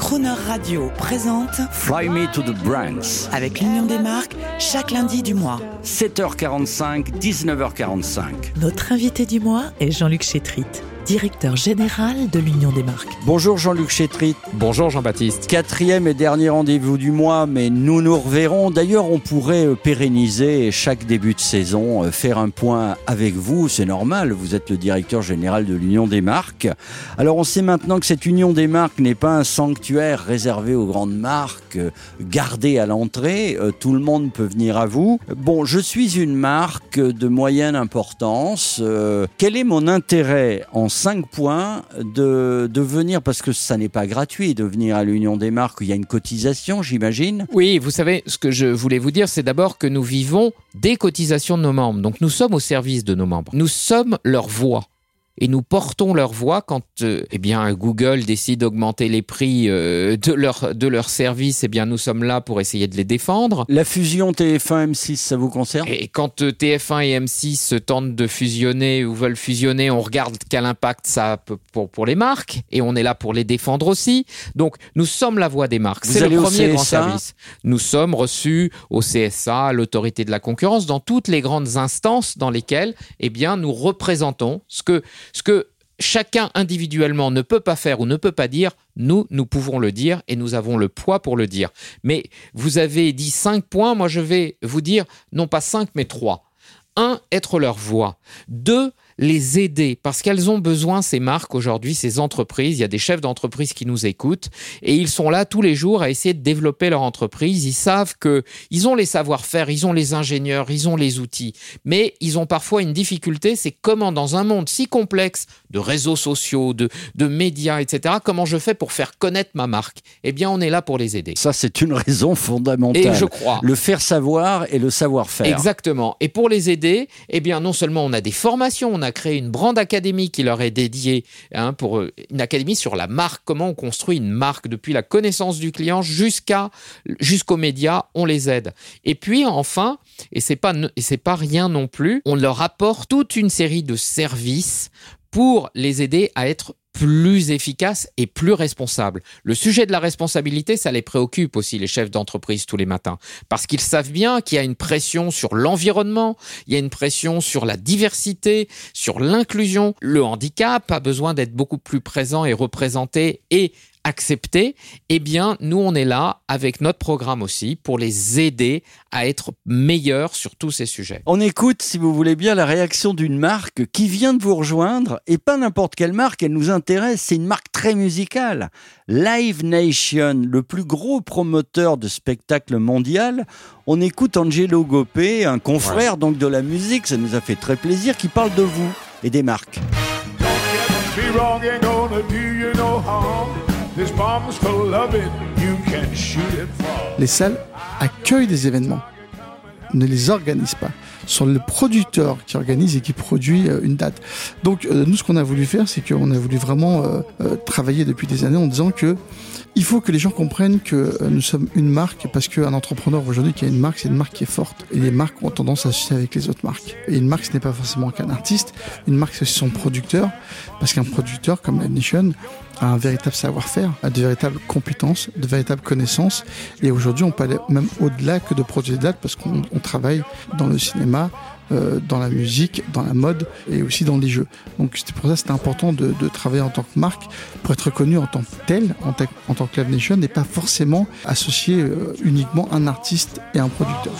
Croner Radio présente Fly Me to the Brands. avec l'Union des marques chaque lundi du mois. 7h45, 19h45. Notre invité du mois est Jean-Luc Chétrit, directeur général de l'Union des marques. Bonjour Jean-Luc Chétrit. Bonjour Jean-Baptiste. Quatrième et dernier rendez-vous du mois, mais nous nous reverrons. D'ailleurs, on pourrait euh, pérenniser chaque début de saison, euh, faire un point avec vous. C'est normal, vous êtes le directeur général de l'Union des marques. Alors, on sait maintenant que cette Union des marques n'est pas un sanctuaire réservé aux grandes marques, euh, gardé à l'entrée. Tout le monde peut venir à vous. Bon, je suis une marque de moyenne importance. Euh, Quel est mon intérêt en cinq points de, de venir, parce que ça n'est pas gratuit de venir à l'Union des marques, il y a une cotisation, j'imagine. Oui, vous savez, ce que je voulais vous dire, c'est d'abord que nous vivons des cotisations de nos membres. Donc nous sommes au service de nos membres. Nous sommes leur voix. Et nous portons leur voix quand euh, eh bien, Google décide d'augmenter les prix euh, de leur, de leur service. Eh bien, nous sommes là pour essayer de les défendre. La fusion TF1-M6, ça vous concerne? Et quand euh, TF1 et M6 se tentent de fusionner ou veulent fusionner, on regarde quel impact ça a pour, pour les marques et on est là pour les défendre aussi. Donc nous sommes la voix des marques. C'est le premier grand CSA? service. Nous sommes reçus au CSA, à l'autorité de la concurrence, dans toutes les grandes instances dans lesquelles eh bien, nous représentons ce que, ce que chacun individuellement ne peut pas faire ou ne peut pas dire, nous, nous pouvons le dire et nous avons le poids pour le dire. Mais vous avez dit cinq points, moi je vais vous dire non pas cinq mais trois. Un, être leur voix. Deux, les aider parce qu'elles ont besoin, ces marques aujourd'hui, ces entreprises. Il y a des chefs d'entreprise qui nous écoutent et ils sont là tous les jours à essayer de développer leur entreprise. Ils savent que ils ont les savoir-faire, ils ont les ingénieurs, ils ont les outils, mais ils ont parfois une difficulté. C'est comment dans un monde si complexe de réseaux sociaux, de, de médias, etc. Comment je fais pour faire connaître ma marque? Eh bien, on est là pour les aider. Ça, c'est une raison fondamentale. Et je crois. Le faire savoir et le savoir-faire. Exactement. Et pour les aider, eh bien, non seulement on a des formations, on a créé une brand académie qui leur est dédiée hein, pour euh, une académie sur la marque, comment on construit une marque depuis la connaissance du client jusqu'à jusqu'aux médias, on les aide. Et puis enfin, et c'est pas pas rien non plus, on leur apporte toute une série de services pour les aider à être plus efficaces et plus responsables. Le sujet de la responsabilité, ça les préoccupe aussi, les chefs d'entreprise, tous les matins parce qu'ils savent bien qu'il y a une pression sur l'environnement, il y a une pression sur la diversité, sur l'inclusion. Le handicap a besoin d'être beaucoup plus présent et représenté et accepté. Eh bien, nous, on est là avec notre programme aussi pour les aider à être meilleurs sur tous ces sujets. On écoute, si vous voulez bien, la réaction d'une marque qui vient de vous rejoindre, et pas n'importe quelle marque, elle nous intéresse, c'est une marque très musicale. Live Nation, le plus gros promoteur de spectacle mondial. On écoute Angelo Gopé, un confrère donc de la musique, ça nous a fait très plaisir, qui parle de vous et des marques. Be wrong ain't gonna do you no harm. Les salles accueillent des événements, ne les organisent pas. Ce sont le producteur qui organise et qui produit euh, une date. Donc euh, nous, ce qu'on a voulu faire, c'est qu'on a voulu vraiment euh, travailler depuis des années en disant que il faut que les gens comprennent que nous sommes une marque parce qu'un entrepreneur aujourd'hui qui a une marque, c'est une marque qui est forte. Et les marques ont tendance à associer avec les autres marques. Et une marque, ce n'est pas forcément qu'un artiste. Une marque, c'est son producteur. Parce qu'un producteur, comme la Nation, un véritable savoir-faire, a de véritables compétences, de véritables connaissances. Et aujourd'hui, on peut aller même au-delà que de produire des dates parce qu'on on travaille dans le cinéma, euh, dans la musique, dans la mode et aussi dans les jeux. Donc c'est pour ça que c'est important de, de travailler en tant que marque pour être reconnu en tant que tel, en, ta- en tant que Live Nation, et pas forcément associer euh, uniquement un artiste et un producteur.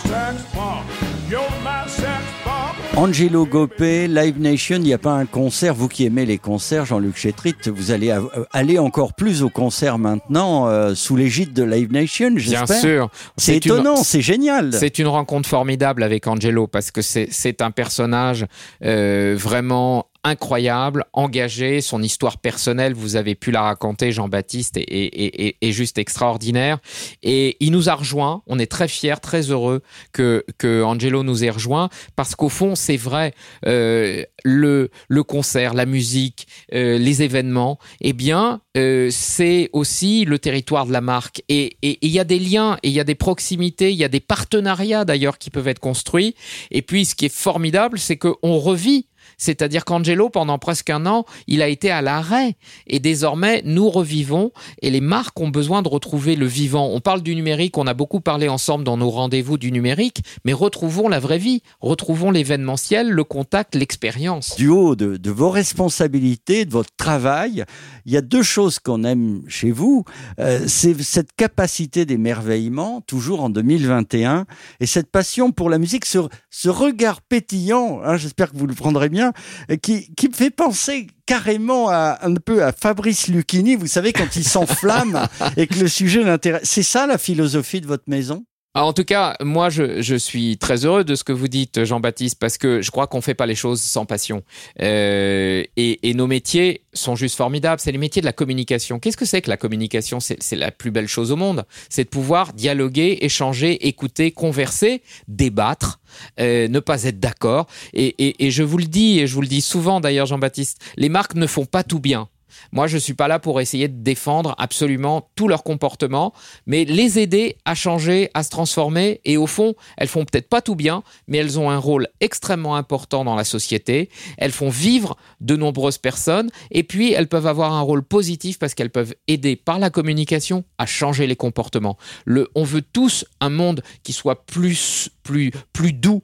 Angelo Gopé, Live Nation, il n'y a pas un concert, vous qui aimez les concerts, Jean-Luc Chétrit, vous allez euh, aller encore plus aux concerts maintenant, euh, sous l'égide de Live Nation, Bien j'espère. sûr. C'est une- étonnant, c'est génial. C'est une rencontre formidable avec Angelo parce que c'est c'est un personnage euh, vraiment incroyable, engagé, son histoire personnelle, vous avez pu la raconter, Jean-Baptiste, est, est- est- est juste extraordinaire. Et il nous a rejoint, on est très fiers, très heureux que, que Angelo nous ait rejoint, parce qu'au fond, c'est vrai, euh, le, le concert, la musique, euh, les événements, eh bien, euh, c'est aussi le territoire de la marque. Et et- et il y a des liens, il y a des proximités, il y a des partenariats d'ailleurs qui peuvent être construits. Et puis, ce qui est formidable, c'est qu'on revit C'est-à-dire qu'Angelo, pendant presque un an, il a été à l'arrêt. Et désormais, nous revivons et les marques ont besoin de retrouver le vivant. On parle du numérique, on a beaucoup parlé ensemble dans nos rendez-vous du numérique, mais retrouvons la vraie vie, retrouvons l'événementiel, le contact, l'expérience. Du haut de, vos responsabilités, de votre travail, il y a deux choses qu'on aime chez vous. Euh, c'est cette capacité d'émerveillement, toujours en 2021, et cette passion pour la musique, ce, ce regard pétillant, hein, j'espère que vous le prendrez bien, euh, qui, qui me fait penser carrément à, un peu à Fabrice Lucchini, vous savez, quand il s'enflamme et que le sujet l'intéresse. C'est ça la philosophie de votre maison? Ah, En tout cas, moi, je, je, suis très heureux de ce que vous dites, Jean-Baptiste, parce que je crois qu'on fait pas les choses sans passion. Euh, et, et, nos métiers sont juste formidables. C'est les métiers de la communication. Qu'est-ce que c'est que la communication? C'est la plus belle chose au monde. C'est de pouvoir dialoguer, échanger, écouter, converser, débattre, euh, ne pas être d'accord. Et, et, et je vous le dis, et je vous le dis souvent d'ailleurs, Jean-Baptiste, les marques ne font pas tout bien. Moi, je suis pas là pour essayer de défendre absolument tout leur comportement, mais les aider à changer, à se transformer. Et au fond, elles font peut-être pas tout bien, mais elles ont un rôle extrêmement important dans la société. Elles font vivre de nombreuses personnes. Et puis, elles peuvent avoir un rôle positif parce qu'elles peuvent aider par la communication à changer les comportements. On veut tous un monde qui soit plus, plus, plus doux,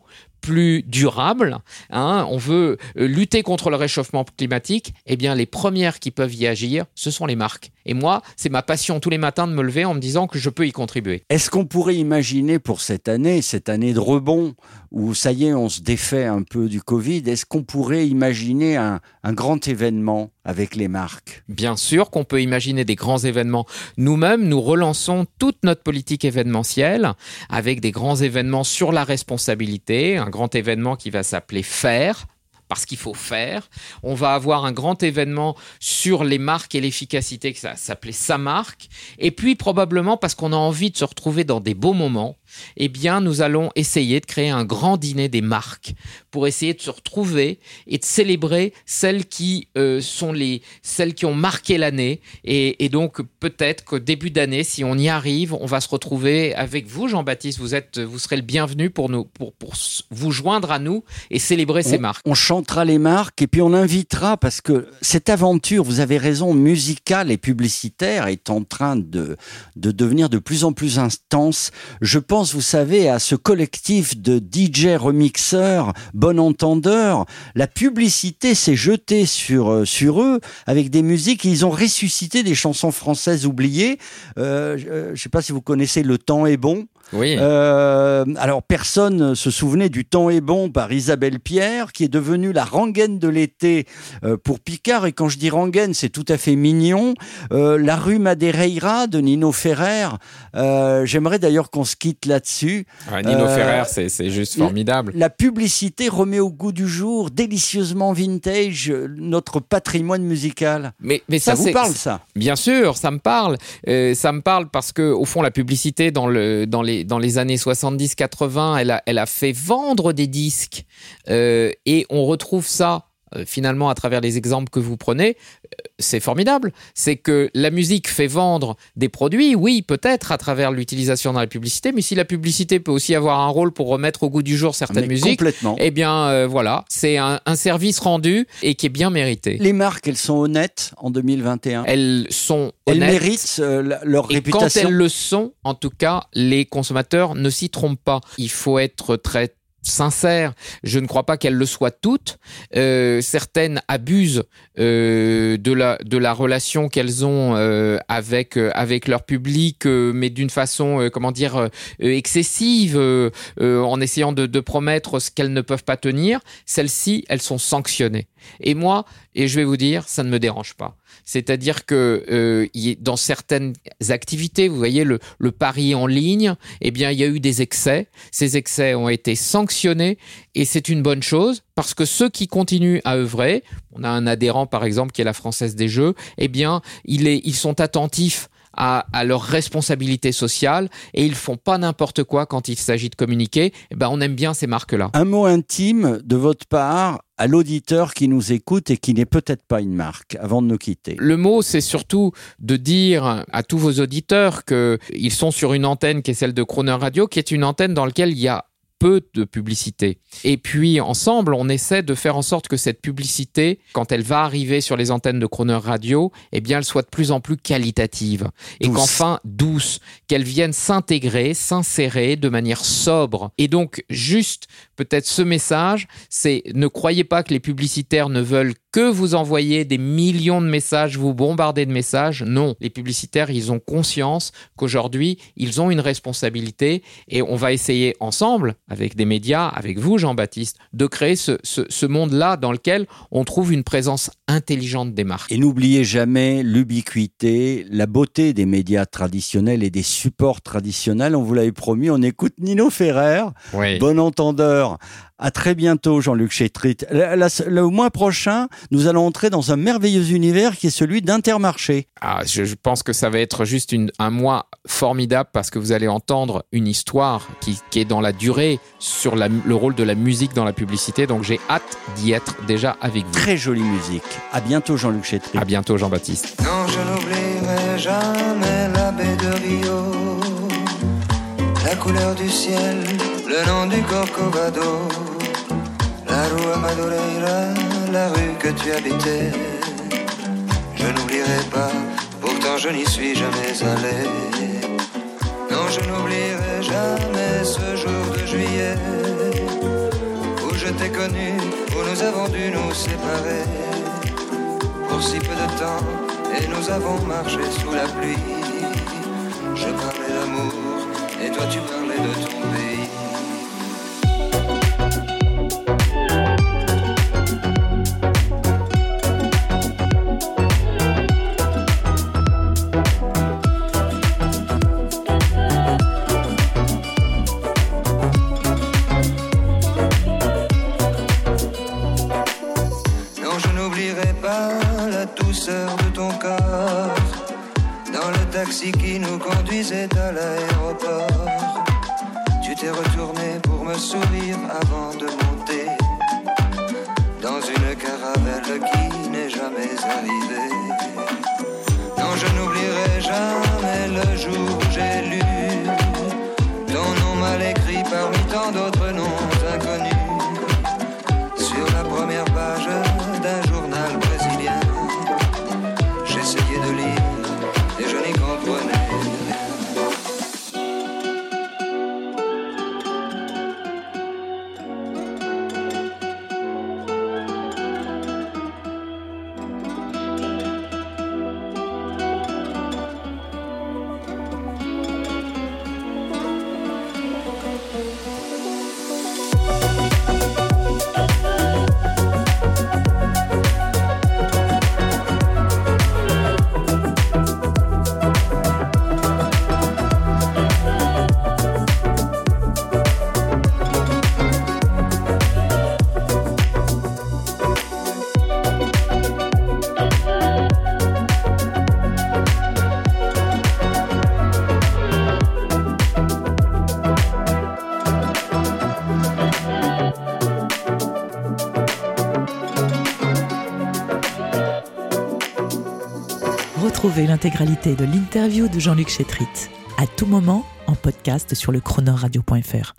plus durable, hein, on veut euh, lutter contre le réchauffement climatique, eh bien les premières qui peuvent y agir, ce sont les marques. Et moi, c'est ma passion tous les matins de me lever en me disant que je peux y contribuer. Est-ce qu'on pourrait imaginer pour cette année, cette année de rebond, où ça y est, on se défait un peu du Covid, est-ce qu'on pourrait imaginer un, un, grand événement avec les marques? Bien sûr qu'on peut imaginer des grands événements. Nous-mêmes, nous relançons toute notre politique événementielle avec des grands événements sur la responsabilité, un grand événement qui va s'appeler Faire parce qu'il faut faire. On va avoir un grand événement sur les marques et l'efficacité, que ça s'appelait sa marque. Et puis probablement parce qu'on a envie de se retrouver dans des beaux moments, eh bien, nous allons essayer de créer un grand dîner des marques pour essayer de se retrouver et de célébrer celles qui euh, sont les celles qui ont marqué l'année. Et, et, donc, peut-être qu'au début d'année, si on y arrive, on va se retrouver avec vous, Jean-Baptiste. Vous êtes, vous serez le bienvenu pour nous, pour, pour vous joindre à nous et célébrer on, ces marques. On chantera les marques et puis on invitera parce que cette aventure, vous avez raison, musicale et publicitaire est en train de, de devenir de plus en plus intense. Je pense vous savez, à ce collectif de DJ remixeurs, bon entendeurs. La publicité s'est jetée sur, euh, sur eux avec des musiques. Ils ont ressuscité des chansons françaises oubliées. Euh, je ne sais pas si vous connaissez Le temps est bon. Oui. Euh, alors personne se souvenait du temps est bon par Isabelle Pierre, qui est devenue la rengaine de l'été euh, pour Picard. Et quand je dis rengaine, c'est tout à fait mignon. Euh, la rue Madeira de Nino Ferrer. Euh, J'aimerais d'ailleurs qu'on se quitte là-dessus. Ouais, Nino Ferrer, c'est juste formidable. La publicité remet au goût du jour, délicieusement vintage, notre patrimoine musical. Mais, mais Ça, ça, vous parle, ça? Bien sûr, ça me parle. Ça me parle parce que, au fond, la publicité dans, le, dans, les, dans les années 70-80, elle a, fait vendre des disques. Euh, et on retrouve ça. Euh, Finalement, à travers les exemples que vous prenez, euh, c'est formidable. C'est que la musique fait vendre des produits, oui, peut-être à travers l'utilisation dans la publicité, mais si la publicité peut aussi avoir un rôle pour remettre au goût du jour certaines Mais musiques, Complètement. eh bien, euh, voilà, c'est un, un service rendu et qui est bien mérité. Les marques, elles sont honnêtes en 2021. Elles sont Elles honnêtes. méritent euh, la- leur Et quand réputation? elles le sont, en tout cas, les consommateurs ne s'y trompent pas. Il faut être très sincère. Je ne crois pas qu'elles le soient toutes. Euh, certaines abusent euh, de la de la relation qu'elles ont euh, avec euh, avec leur public, euh, mais d'une façon euh, comment dire excessive, en essayant de, de promettre ce qu'elles ne peuvent pas tenir. Celles-ci, elles sont sanctionnées. Et moi, et je vais vous dire, ça ne me dérange pas. C'est-à-dire que euh, dans certaines activités, vous voyez le, pari en ligne, eh bien il y a eu des excès. Ces excès ont été sanctionnés et c'est une bonne chose parce que ceux qui continuent à œuvrer, on a un adhérent par exemple qui est la Française des Jeux, eh bien ils sont attentifs à, à leur responsabilité sociale et ils font pas n'importe quoi quand il s'agit de communiquer. Eh ben on aime bien ces marques-là. Un mot intime de votre part à l'auditeur qui nous écoute et qui n'est peut-être pas une marque avant de nous quitter. Le mot, c'est surtout de dire à tous vos auditeurs qu'ils sont sur une antenne qui est celle de Croner Radio, qui est une antenne dans laquelle il y a peu de publicité. Et puis ensemble, on essaie de faire en sorte que cette publicité, quand elle va arriver sur les antennes de Croner Radio, eh bien, elle soit de plus en plus qualitative et qu'enfin douce, qu'elle vienne s'intégrer, s'insérer de manière sobre. Et donc, juste peut-être ce message, c'est ne croyez pas que les publicitaires ne veulent que vous envoyer des millions de messages, vous bombarder de messages. Non, les publicitaires, ils ont conscience qu'aujourd'hui, ils ont une responsabilité et on va essayer ensemble, avec des médias, avec vous, Jean-Baptiste, de créer ce, ce- ce monde-là dans lequel on trouve une présence intelligente des marques. Et n'oubliez jamais l'ubiquité, la beauté des médias traditionnels et des supports traditionnels. On vous l'avait promis, on écoute Nino Ferrer, Oui. bon entendeur. À très bientôt, Jean-Luc Chétrit. La- le mois prochain, nous allons entrer dans un merveilleux univers qui est celui d'Intermarché. Ah, je, je pense que ça va être juste une- un mois formidable parce que vous allez entendre une histoire qui, qui est dans la durée sur la- le rôle de la musique dans la publicité. Donc j'ai hâte d'y être déjà avec vous. Très jolie musique. À bientôt, Jean-Luc Chétrit. À bientôt, Jean-Baptiste. Non, je n'oublierai jamais la baie de Rio, la couleur du ciel, le nom du Corcovado, la rue Madureira, la rue que tu habitais. Je n'oublierai pas, pourtant je n'y suis jamais allé. Non, je n'oublierai jamais ce jour de juillet où je t'ai connu, où nous avons dû nous séparer pour si peu de temps et nous avons marché sous la pluie. Je parlais d'amour et toi tu parlais de ton pays. Douceur de ton corps dans le taxi qui nous conduisait à l'aéroport. Tu t'es retourné pour me sourire avant de monter dans une caravelle qui n'est jamais arrivée. Non, je n'oublierai jamais le jour où j'ai lu ton nom mal écrit parmi tant d'autres noms L'intégralité de l'interview de Jean-Luc Chétrit à tout moment en podcast sur le chronoradio.fr.